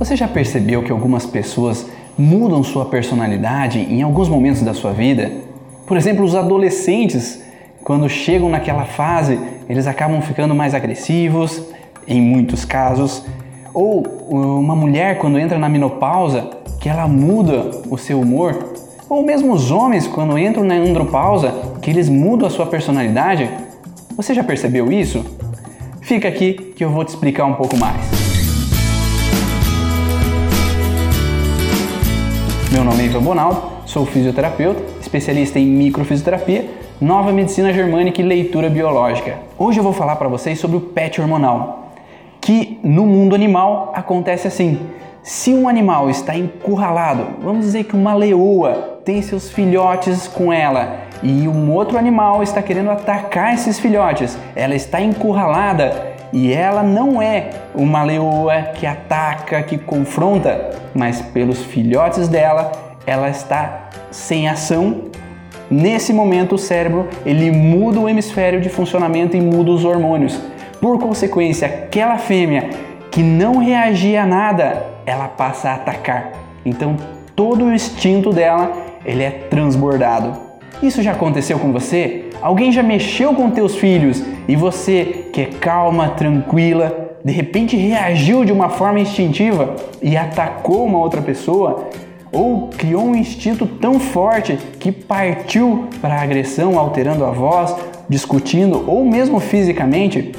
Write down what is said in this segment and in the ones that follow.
Você já percebeu que algumas pessoas mudam sua personalidade em alguns momentos da sua vida? Por exemplo, os adolescentes, quando chegam naquela fase, eles acabam ficando mais agressivos, em muitos casos. Ou uma mulher, quando entra na menopausa, que ela muda o seu humor. Ou mesmo os homens, quando entram na andropausa, que eles mudam a sua personalidade. Você já percebeu isso? Fica aqui que eu vou te explicar um pouco mais. Meu nome é Ivan Bonaldo, sou fisioterapeuta, especialista em microfisioterapia, nova medicina germânica e leitura biológica. Hoje eu vou falar para vocês sobre o PET hormonal, que no mundo animal acontece assim. Se um animal está encurralado, vamos dizer que uma leoa tem seus filhotes com ela e um outro animal está querendo atacar esses filhotes. Ela está encurralada e ela não é uma leoa que ataca, que confronta, mas pelos filhotes dela, ela está sem ação. Nesse momento, o cérebro ele muda o hemisfério de funcionamento e muda os hormônios. Por consequência, aquela fêmea que não reagia a nada, ela passa a atacar. Então, todo o instinto dela ele é transbordado. Isso já aconteceu com você? Alguém já mexeu com teus filhos e você, que é calma, tranquila, de repente reagiu de uma forma instintiva e atacou uma outra pessoa? Ou criou um instinto tão forte que partiu para a agressão, alterando a voz, discutindo ou mesmo fisicamente?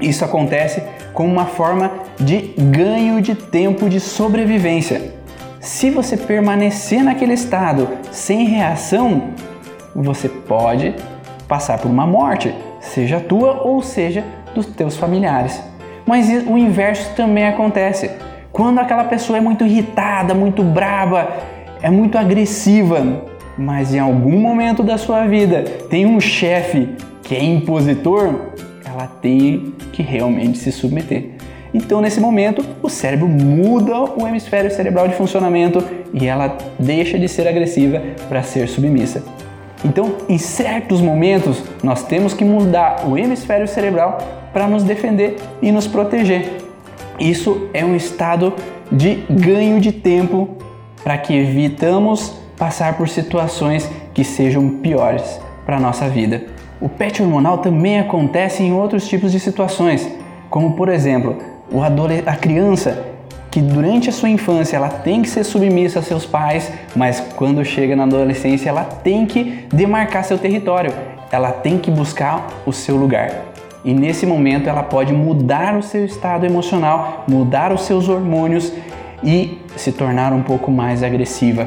Isso acontece como uma forma de ganho de tempo de sobrevivência. Se você permanecer naquele estado sem reação, você pode passar por uma morte, seja tua ou seja dos teus familiares. Mas o inverso também acontece. Quando aquela pessoa é muito irritada, muito braba, é muito agressiva, mas em algum momento da sua vida tem um chefe que é impositor, ela tem que realmente se submeter. Então, nesse momento, o cérebro muda o hemisfério cerebral de funcionamento e ela deixa de ser agressiva para ser submissa. Então, em certos momentos, nós temos que mudar o hemisfério cerebral para nos defender e nos proteger. Isso é um estado de ganho de tempo para que evitamos passar por situações que sejam piores para a nossa vida. O PET hormonal também acontece em outros tipos de situações, como por exemplo, a criança que durante a sua infância ela tem que ser submissa a seus pais, mas quando chega na adolescência ela tem que demarcar seu território, ela tem que buscar o seu lugar. E nesse momento ela pode mudar o seu estado emocional, mudar os seus hormônios e se tornar um pouco mais agressiva.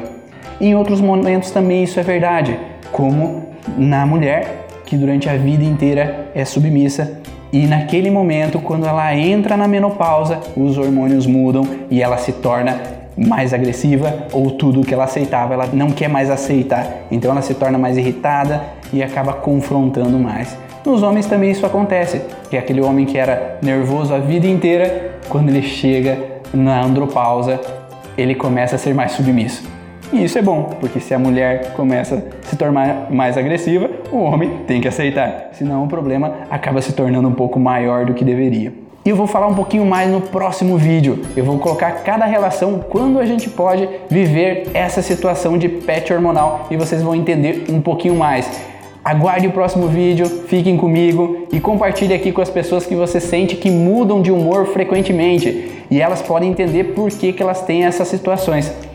Em outros momentos também isso é verdade, como na mulher que durante a vida inteira é submissa e naquele momento, quando ela entra na menopausa, os hormônios mudam e ela se torna mais agressiva ou tudo que ela aceitava, ela não quer mais aceitar. Então ela se torna mais irritada e acaba confrontando mais. Nos homens também isso acontece, que é aquele homem que era nervoso a vida inteira, quando ele chega na andropausa, ele começa a ser mais submisso. E isso é bom, porque se a mulher começa a se tornar mais agressiva, o homem tem que aceitar. Senão o problema acaba se tornando um pouco maior do que deveria. E eu vou falar um pouquinho mais no próximo vídeo. Eu vou colocar cada relação quando a gente pode viver essa situação de pet hormonal e vocês vão entender um pouquinho mais. Aguarde o próximo vídeo, fiquem comigo e compartilhe aqui com as pessoas que você sente que mudam de humor frequentemente e elas podem entender por que, que elas têm essas situações.